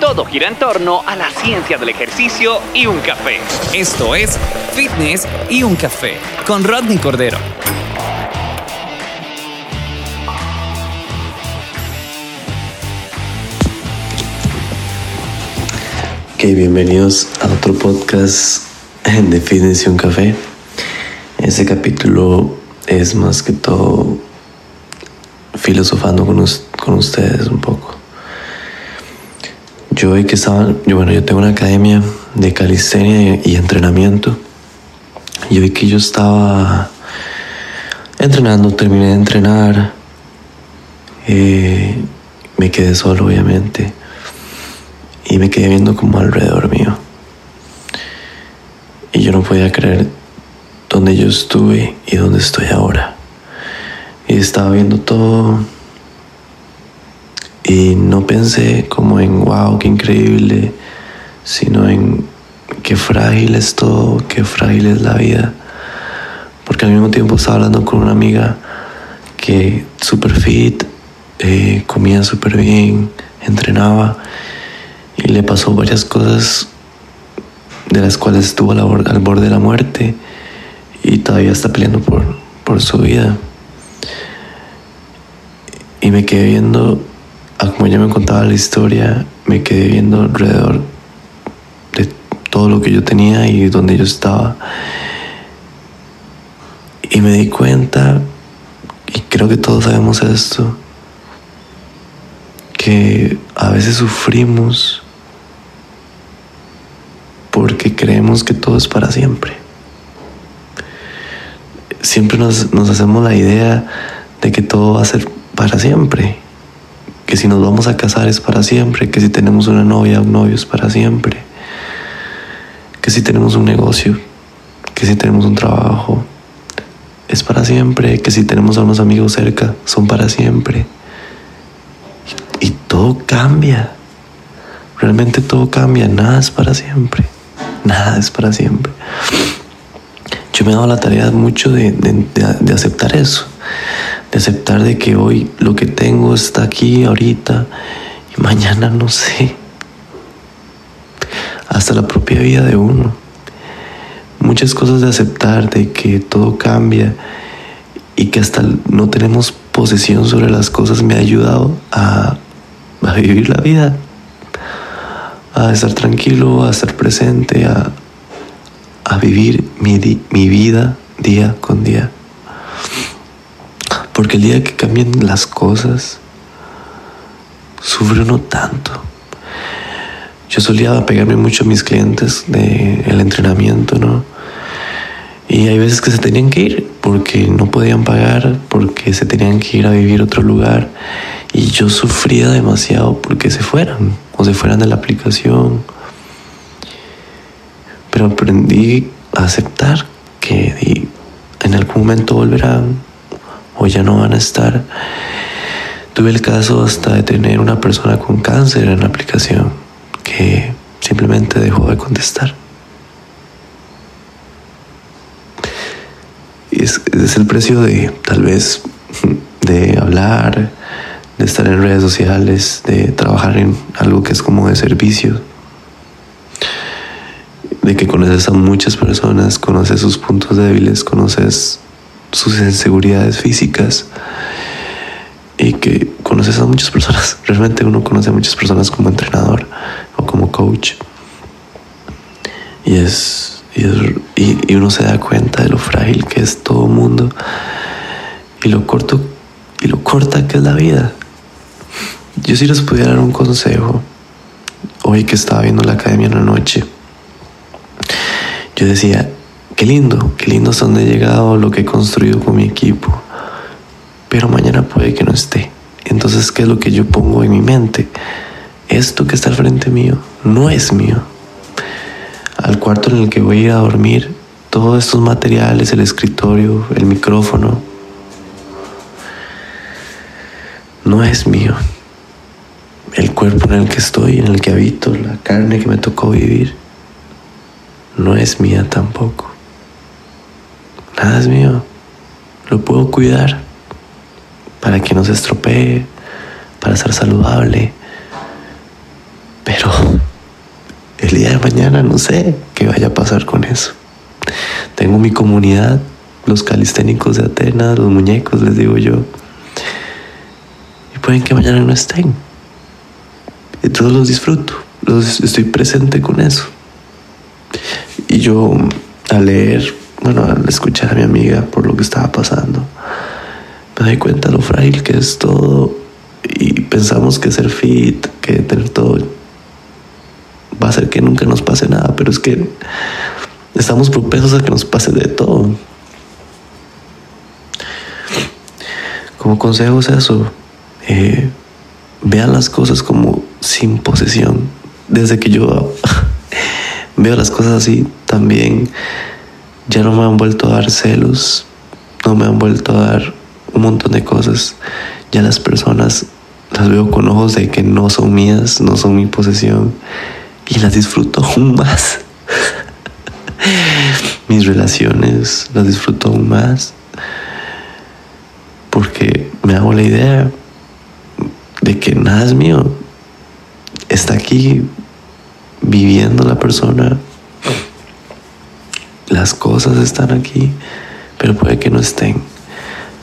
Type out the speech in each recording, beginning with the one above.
Todo gira en torno a la ciencia del ejercicio y un café. Esto es Fitness y un café con Rodney Cordero. Ok, bienvenidos a otro podcast de Fitness y un café. Este capítulo es más que todo filosofando con, con ustedes un poco. Yo hoy que estaba, yo bueno, yo tengo una academia de calistenia y, entrenamiento. Y hoy que yo estaba entrenando, terminé de entrenar, eh, me quedé solo obviamente y me quedé viendo como alrededor mío. Y yo no podía creer dónde yo estuve y dónde estoy ahora. Y estaba viendo todo y no pensé como en, wow, qué increíble, sino en qué frágil es todo, qué frágil es la vida. Porque al mismo tiempo estaba hablando con una amiga que super fit, eh, comía súper bien, entrenaba y le pasó varias cosas de las cuales estuvo al borde de la muerte y todavía está peleando por, por su vida. Y me quedé viendo como ella me contaba la historia, me quedé viendo alrededor de todo lo que yo tenía y donde yo estaba. Y me di cuenta, y creo que todos sabemos esto, que a veces sufrimos porque creemos que todo es para siempre. Siempre nos hacemos la idea de que todo va a ser para siempre que si nos vamos a casar es para siempre, que si tenemos una novia un novio es para siempre, que si tenemos un negocio, que si tenemos un trabajo es para siempre, que si tenemos a unos amigos cerca son para siempre. Y, todo cambia, realmente todo cambia, nada es para siempre, nada es para siempre. Yo me he dado la tarea mucho de, de, de aceptar eso aceptar de que hoy lo que tengo está aquí ahorita y mañana no sé. Hasta la propia vida de uno. Muchas cosas de aceptar de que todo cambia y que hasta no tenemos posesión sobre las cosas me ha ayudado a, vivir la vida, a estar tranquilo, a estar presente, a, a vivir mi, mi vida día con día. Porque el día que cambien las cosas, sufre uno tanto. Yo solía pegarme mucho a mis clientes del entrenamiento, ¿no? Y hay veces que se tenían que ir porque no podían pagar, porque se tenían que ir a vivir a otro lugar. Y yo sufría demasiado porque se fueran o se fueran de la aplicación. Pero aprendí a aceptar que en algún momento volverán, o ya no van a estar. Tuve el caso hasta de tener una persona con cáncer en la aplicación que simplemente dejó de contestar. Es, es el precio de tal vez de hablar, de estar en redes sociales, de trabajar en algo que es como de servicio, de que conoces a muchas personas, conoces sus puntos débiles, conoces sus inseguridades físicas y que conoces a muchas personas. Realmente uno conoce a muchas personas como entrenador o como coach. Y es, y, y uno se da cuenta de lo frágil que es todo mundo y lo corto y lo corta que es la vida. Yo si les pudiera dar un consejo, hoy que estaba viendo la academia en la noche, yo decía, Qué lindo, qué lindo es donde he llegado, lo que he construido con mi equipo. Pero mañana puede que no esté. Entonces, ¿qué es lo que yo pongo en mi mente? Esto que está al frente mío no es mío. al cuarto en el que voy a ir a dormir, todos estos materiales, el escritorio, el micrófono, no es mío. El cuerpo en el que estoy, en el que habito, la carne que me tocó vivir, no es mía tampoco. Nada es mío. Lo puedo cuidar para que no se estropee, para ser saludable. Pero el día de mañana no sé qué vaya a pasar con eso. Tengo mi comunidad, los calisténicos de Atenas, los muñecos, les digo yo. Y pueden que mañana no estén. Y todos los disfruto, los, estoy presente con eso. Y yo al leer, bueno, al escuchar a mi amiga por lo que estaba pasando, me doy cuenta lo frágil que es todo y pensamos que ser fit, que tener todo va a hacer que nunca nos pase nada, pero es que estamos propensos a que nos pase de todo. Como consejo es eso, eh, vean las cosas como sin posesión. Desde que yo veo las cosas así, también ya no me han vuelto a dar celos, no me han vuelto a dar un montón de cosas. Ya las personas las veo con ojos de que no son mías, no son mi posesión y las disfruto aún más. Mis relaciones las disfruto aún más porque me hago la idea de que nada es mío. Está aquí viviendo la persona. Las cosas están aquí, pero puede que no estén.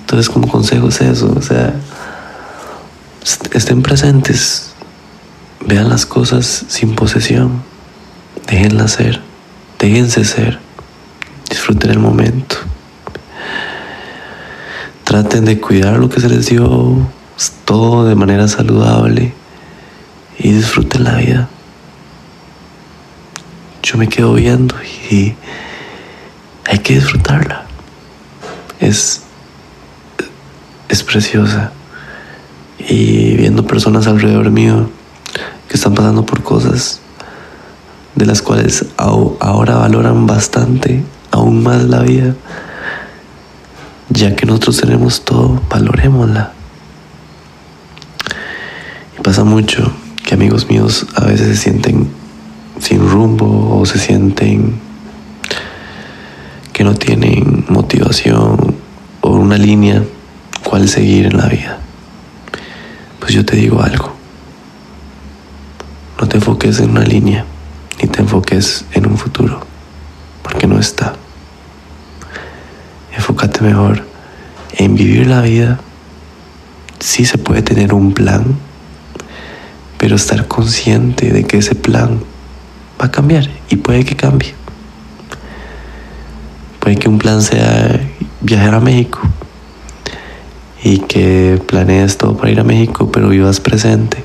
Entonces como consejo es eso, o sea, estén presentes, vean las cosas sin posesión, déjenlas ser, déjense ser, disfruten el momento. Traten de cuidar lo que se les dio, todo de manera saludable y disfruten la vida. Yo me quedo viendo y hay que disfrutarla. Es, es preciosa. Y viendo personas alrededor mío que están pasando por cosas de las cuales ahora valoran bastante, aún más la vida, ya que nosotros tenemos todo, valorémosla. Y pasa mucho que amigos míos a veces se sienten sin rumbo o se sienten que no tienen motivación o una línea cual seguir en la vida. Pues yo te digo algo. No te enfoques en una línea, ni te enfoques en un futuro, porque no está. Enfócate mejor en vivir la vida. Sí se puede tener un plan, pero estar consciente de que ese plan va a cambiar y puede que cambie. Puede que un plan sea viajar a México y que planees todo para ir a México, pero vivas presente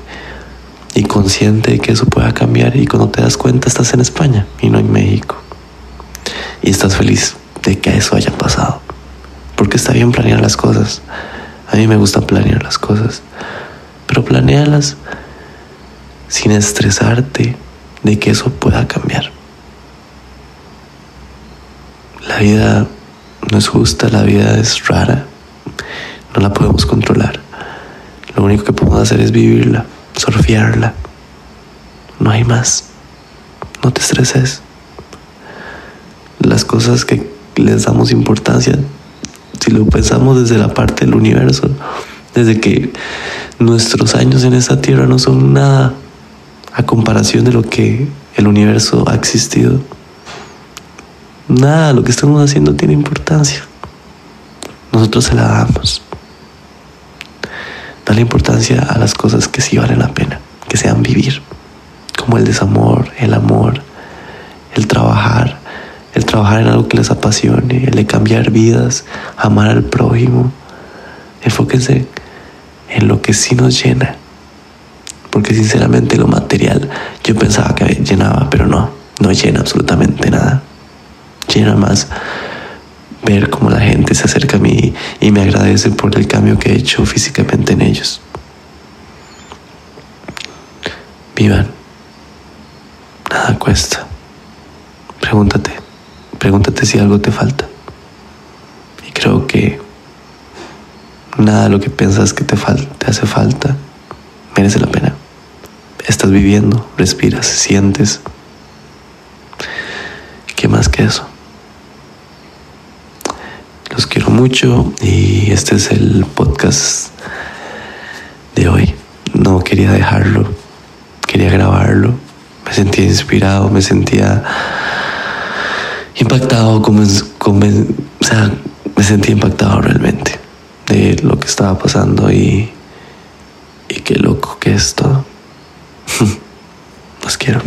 y consciente de que eso pueda cambiar y cuando te das cuenta estás en España y no en México. Y estás feliz de que eso haya pasado. Porque está bien planear las cosas. A mí me gusta planear las cosas. Pero planealas sin estresarte de que eso pueda cambiar. La vida no es justa, la vida es rara, no la podemos controlar. Lo único que podemos hacer es vivirla, surfearla. No hay más. No te estreses. Las cosas que les damos importancia, si lo pensamos desde la parte del universo, desde que nuestros años en esta tierra no son nada a comparación de lo que el universo ha existido. Nada, lo que estamos haciendo tiene importancia. Nosotros se la damos. Dale importancia a las cosas que sí valen la pena, que sean vivir, como el desamor, el amor, el trabajar, el trabajar en algo que les apasione, el de cambiar vidas, amar al prójimo. Enfóquense en lo que sí nos llena, porque sinceramente lo material yo pensaba que llenaba, pero no, no llena absolutamente nada. Llena más ver cómo la gente se acerca a mí y me agradece por el cambio que he hecho físicamente en ellos. Vivan. Nada cuesta. pregúntate, pregúntate si algo te falta. Y creo que nada de lo que piensas que te, te hace falta merece la pena. Estás viviendo, respiras, sientes. ¿Qué más que eso? Quiero mucho y este es el podcast de hoy. No quería dejarlo, quería grabarlo. Me sentía inspirado, me sentía impactado, como, o sea, me sentía impactado realmente de lo que estaba pasando y, y qué loco que es todo. Los quiero.